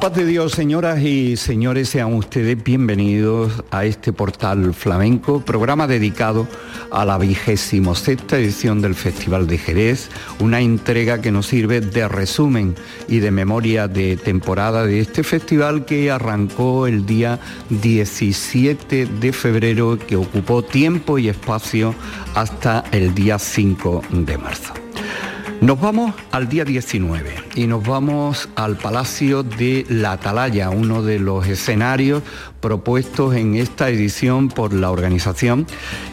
Paz de Dios, señoras y señores, sean ustedes bienvenidos a este portal flamenco, programa dedicado a la vigésimo sexta edición del Festival de Jerez, una entrega que nos sirve de resumen y de memoria de temporada de este festival que arrancó el día 17 de febrero, que ocupó tiempo y espacio hasta el día 5 de marzo. Nos vamos al día 19 y nos vamos al Palacio de la Atalaya, uno de los escenarios propuestos en esta edición por la organización.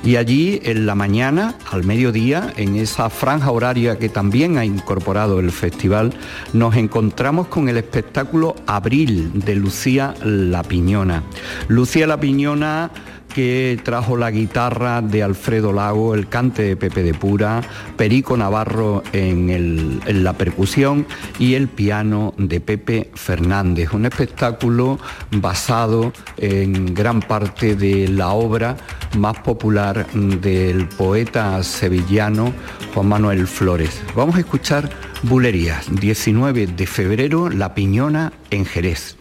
Y allí en la mañana, al mediodía, en esa franja horaria que también ha incorporado el festival, nos encontramos con el espectáculo Abril de Lucía La Piñona. Lucía La Piñona que trajo la guitarra de Alfredo Lago, el cante de Pepe de Pura, Perico Navarro en, la percusión y el piano de Pepe Fernández. Un espectáculo basado en gran parte de la obra más popular del poeta sevillano Juan Manuel Flores. Vamos a escuchar Bulerías, 19 de febrero, La Piñona en Jerez.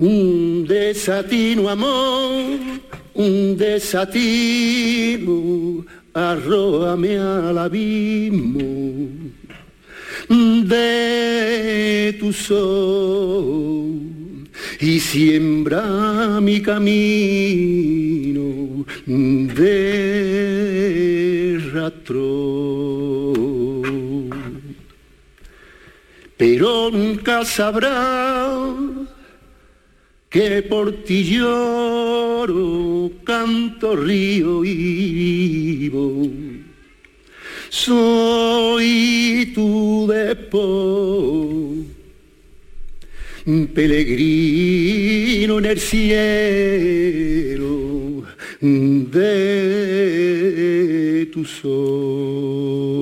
Un desatino amor, un desatino, arrójame al abismo. De tu sol y siembra mi camino. De rastro. Pero nunca sabrá que por ti lloro, canto, río y vivo. Soy tu después peregrino en el cielo de tu sol.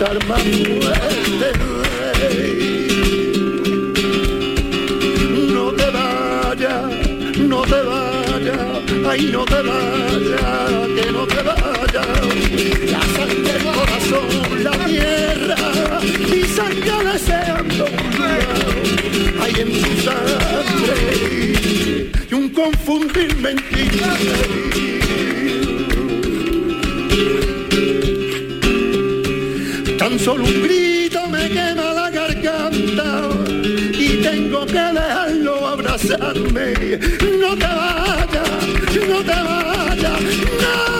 No te vayas, no te vayas, ay no te vayas, que no te vayas. La sangre, el corazón, la tierra, mi sangre deseando hay en tu sangre y un confundir mentiras. Solo un grito me quema la garganta y tengo que dejarlo abrazarme. No te vayas, no te vayas, no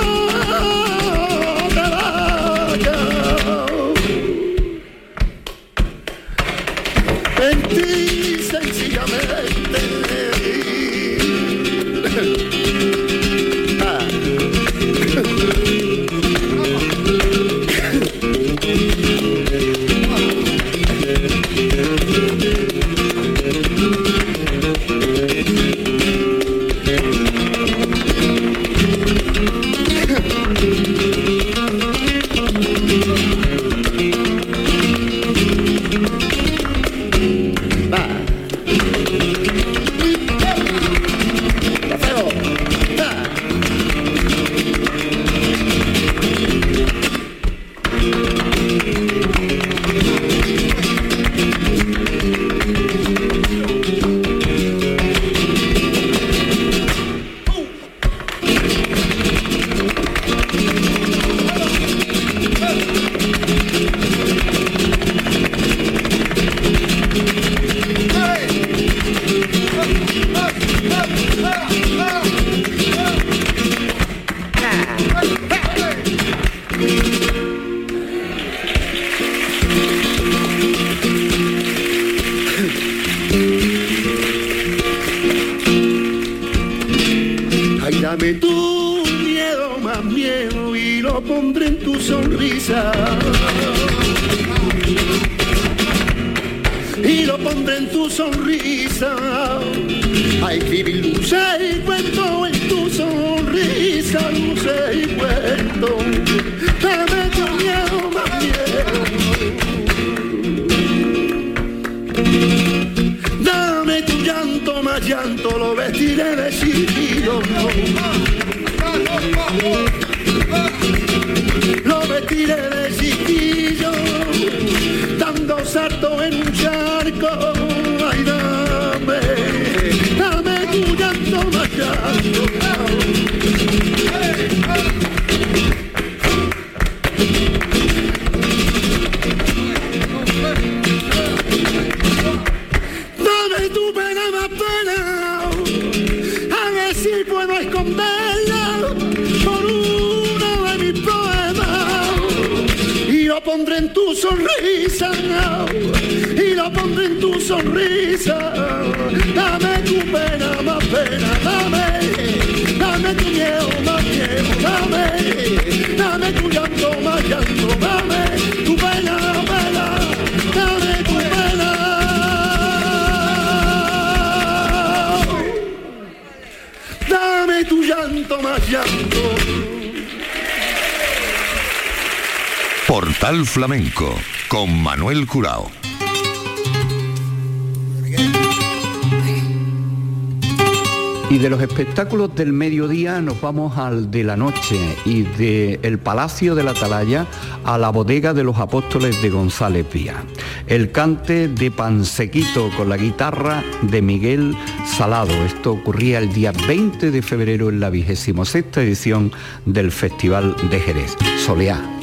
sonrisa. Dame tu pena más pena, dame, dame tu miedo más miedo, dame, dame tu llanto más llanto, dame tu pena pena, dame tu pena. Dame tu llanto más llanto. Portal Flamenco con Manuel Curao. Y de los espectáculos del mediodía nos vamos al de la noche y del Palacio de la Atalaya a la bodega de los apóstoles de González Vía. El cante de Pansequito con la guitarra de Miguel Salado. Esto ocurría el día 20 de febrero en la vigésimo sexta edición del Festival de Jerez. Soleá.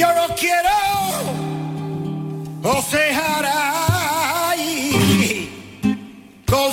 Yo no quiero osejar ahí. Con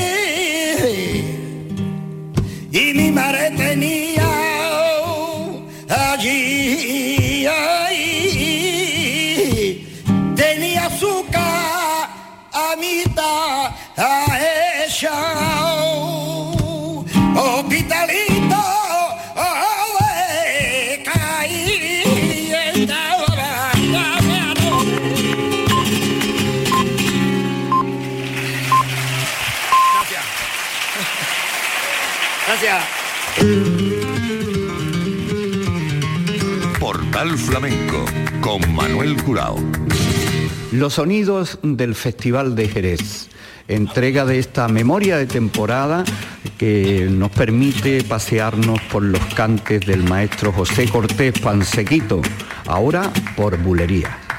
Manuel Curao. Los sonidos del Festival de Jerez. Entrega de esta memoria de temporada que nos permite pasearnos por los cantes del maestro José Cortés Pansequito, ahora por bulería.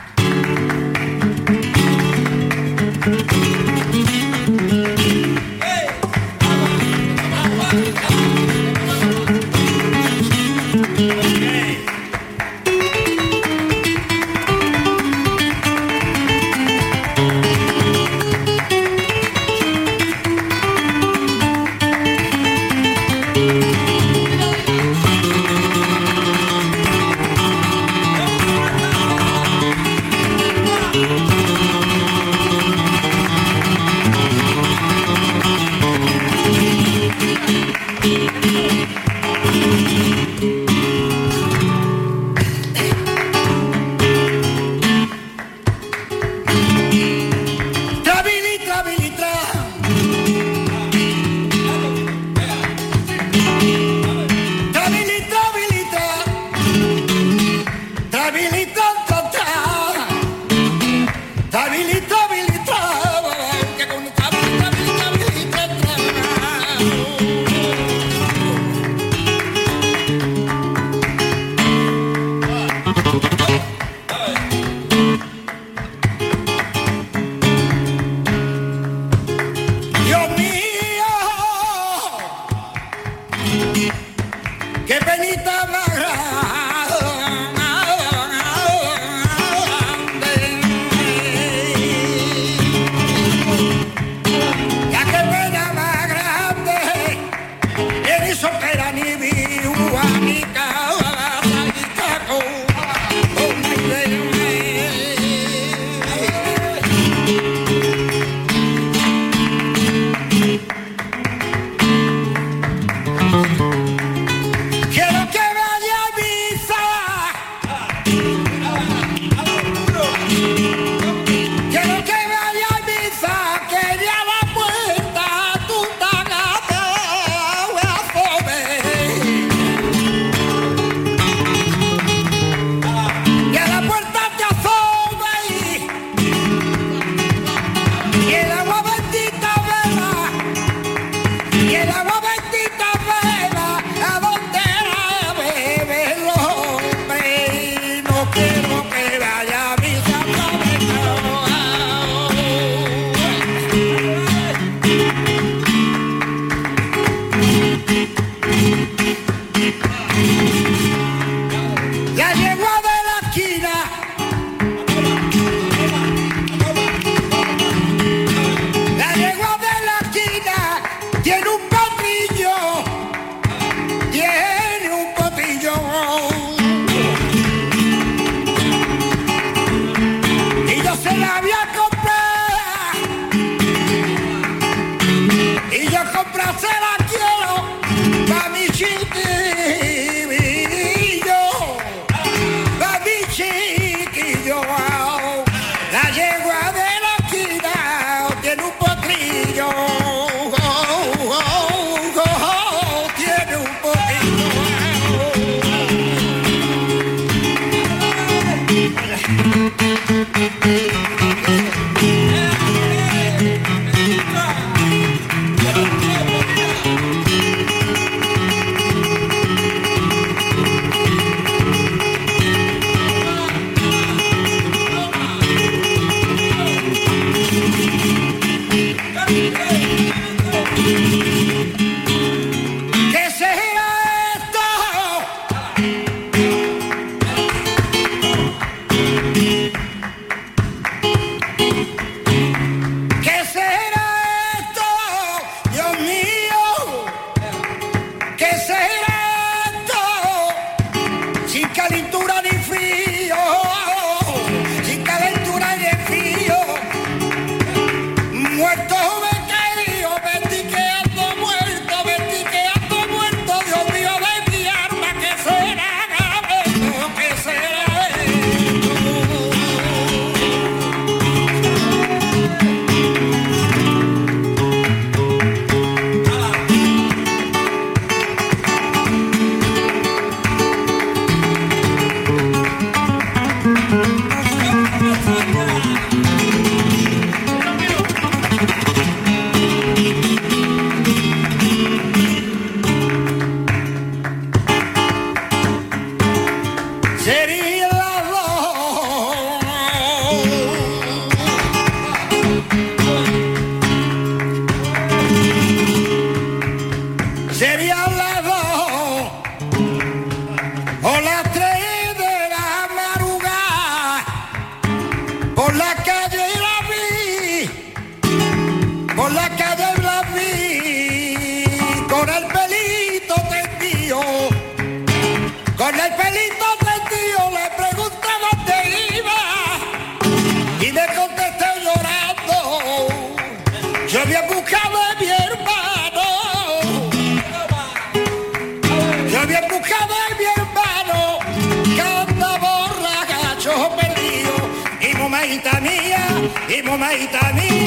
Y momaita mía, y momaita mía,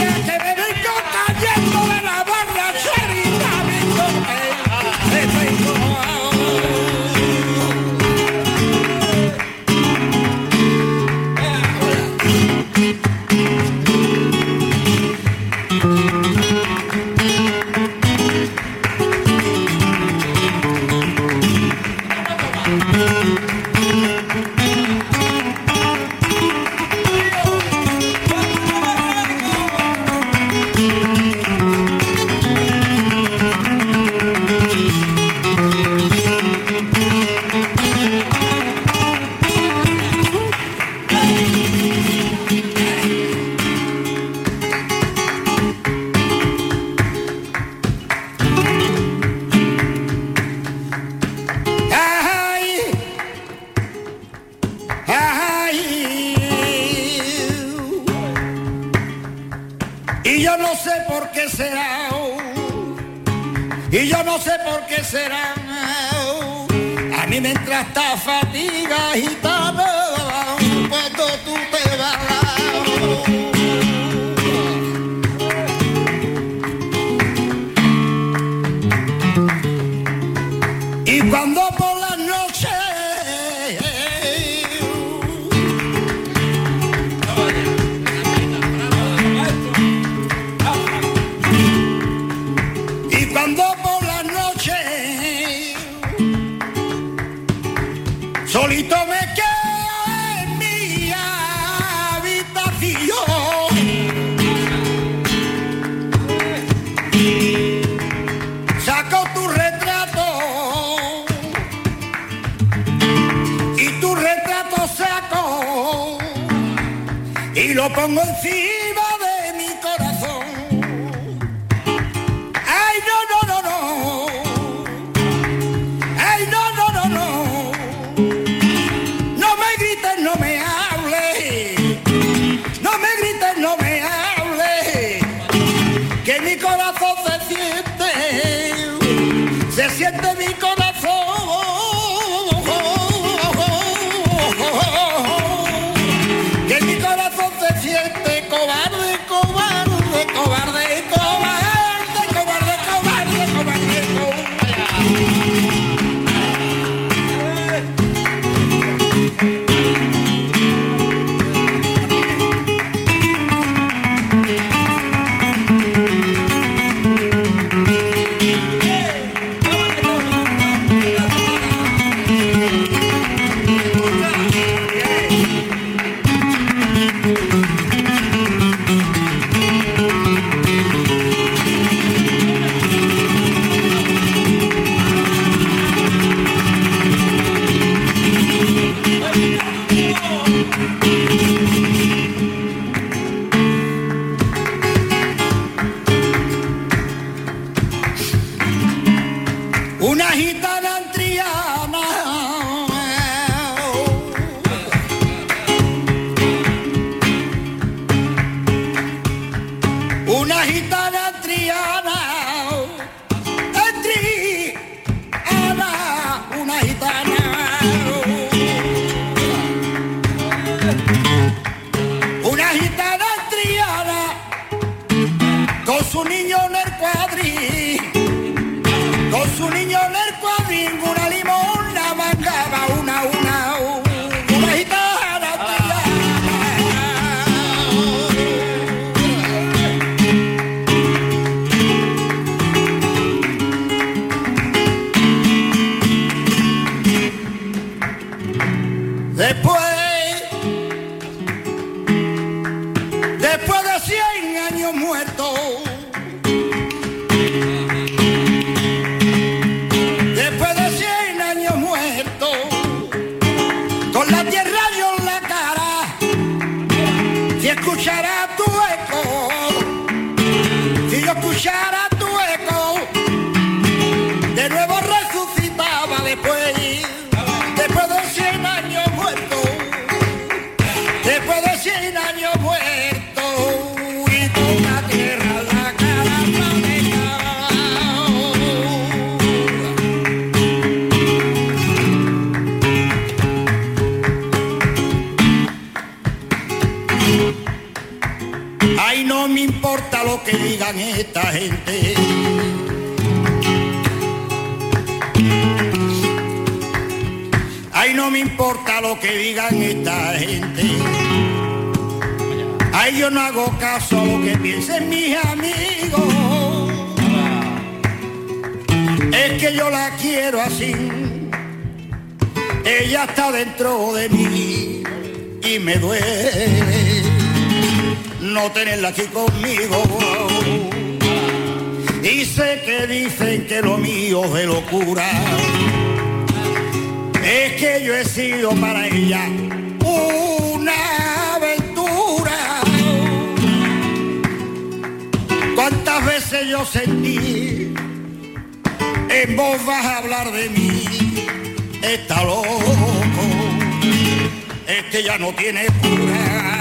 pongo digan esta gente. Ay, no me importa lo que digan esta gente. Ay, yo no hago caso a lo que piensen mis amigos. Es que yo la quiero así. Ella está dentro de mí y me duele no tenerla aquí conmigo. Y sé que dicen que lo mío es de locura. Es que yo he sido para ella una aventura. ¿Cuántas veces yo sentí en vos vas a hablar de mí? Está loco, es que ya no tiene cura.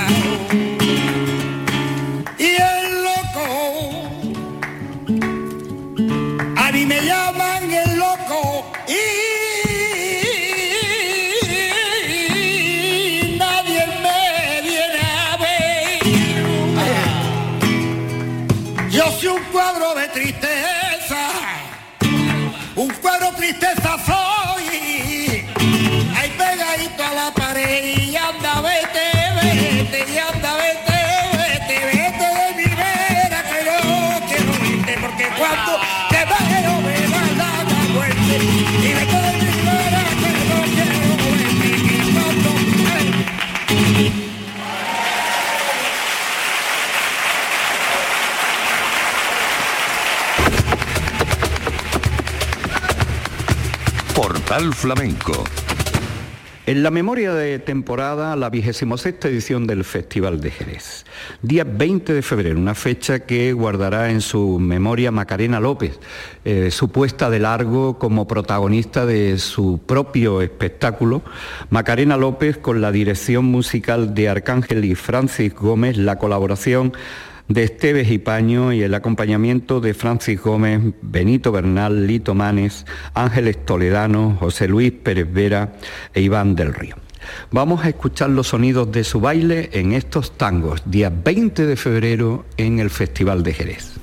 Portal Flamenco. En la memoria de temporada, la vigésima sexta edición del Festival de Jerez. Día 20 de febrero, una fecha que guardará en su memoria Macarena López, eh, su puesta de largo como protagonista de su propio espectáculo. Macarena López con la dirección musical de Arcángel y Francis Gómez, la colaboración de Esteves y Paño y el acompañamiento de Francis Gómez, Benito Bernal, Lito Manes, Ángeles Toledano, José Luis Pérez Vera e Iván del Río. Vamos a escuchar los sonidos de su baile en estos tangos, día 20 de febrero en el Festival de Jerez.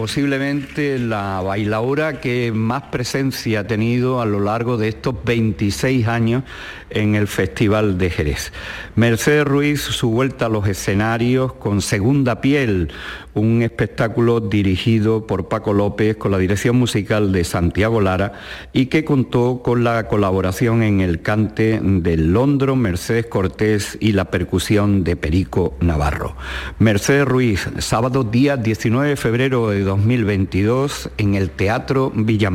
Posiblemente la bailaora que más presencia ha tenido a lo largo de estos 26 años en el Festival de Jerez. Mercedes Ruiz, su vuelta a los escenarios con Segunda Piel, un espectáculo dirigido por Paco López con la dirección musical de Santiago Lara y que contó con la colaboración en el cante de Londro, Mercedes Cortés y la percusión de Perico Navarro. Mercedes Ruiz, sábado día 19 de febrero de 2022 en el Teatro Villa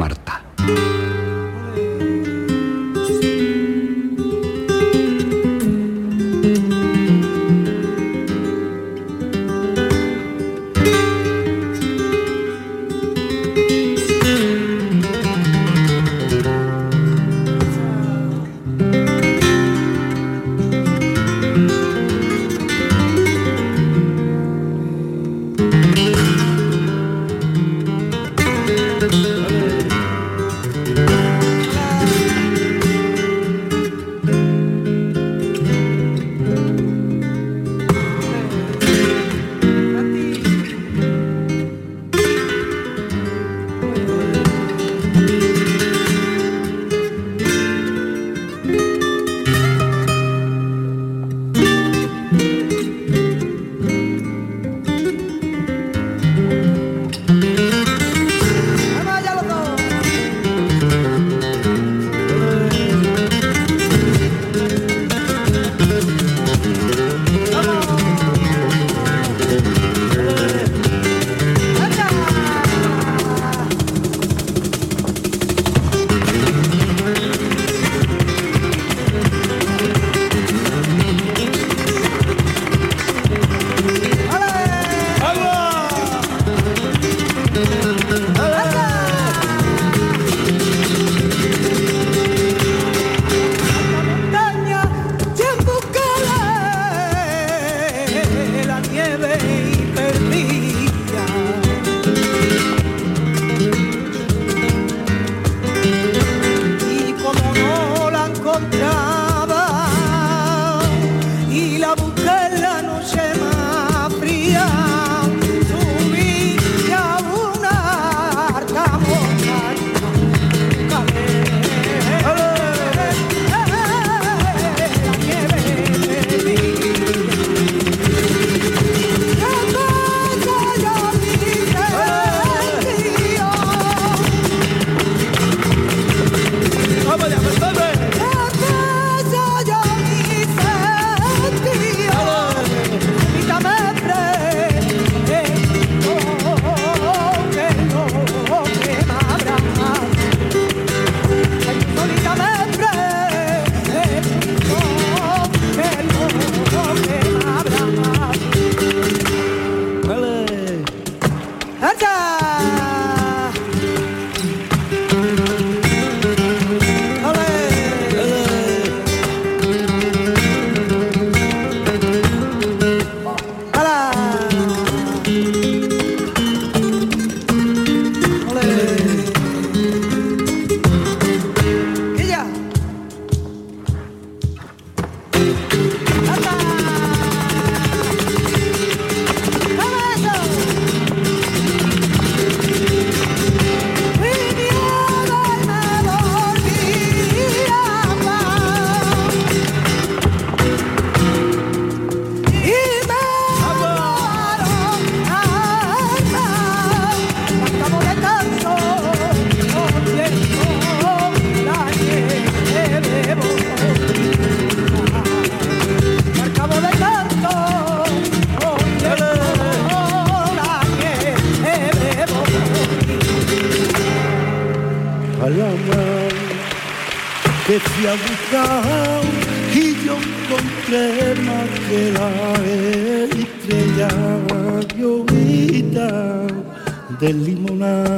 del limonar.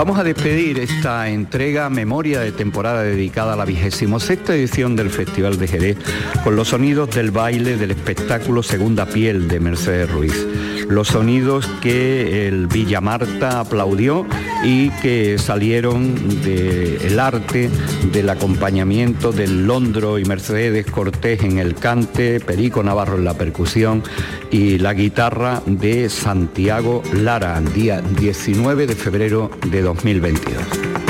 Vamos a despedir esta entrega memoria de temporada dedicada a la vigésimo sexta edición del Festival de Jerez con los sonidos del baile del espectáculo Segunda Piel de Mercedes Ruiz. Los sonidos que el Villa Marta aplaudió y que salieron del arte del acompañamiento del Londro y Mercedes Cortés en el cante, Perico Navarro en la percusión y la guitarra de Santiago Lara, día 19 de febrero de 2022.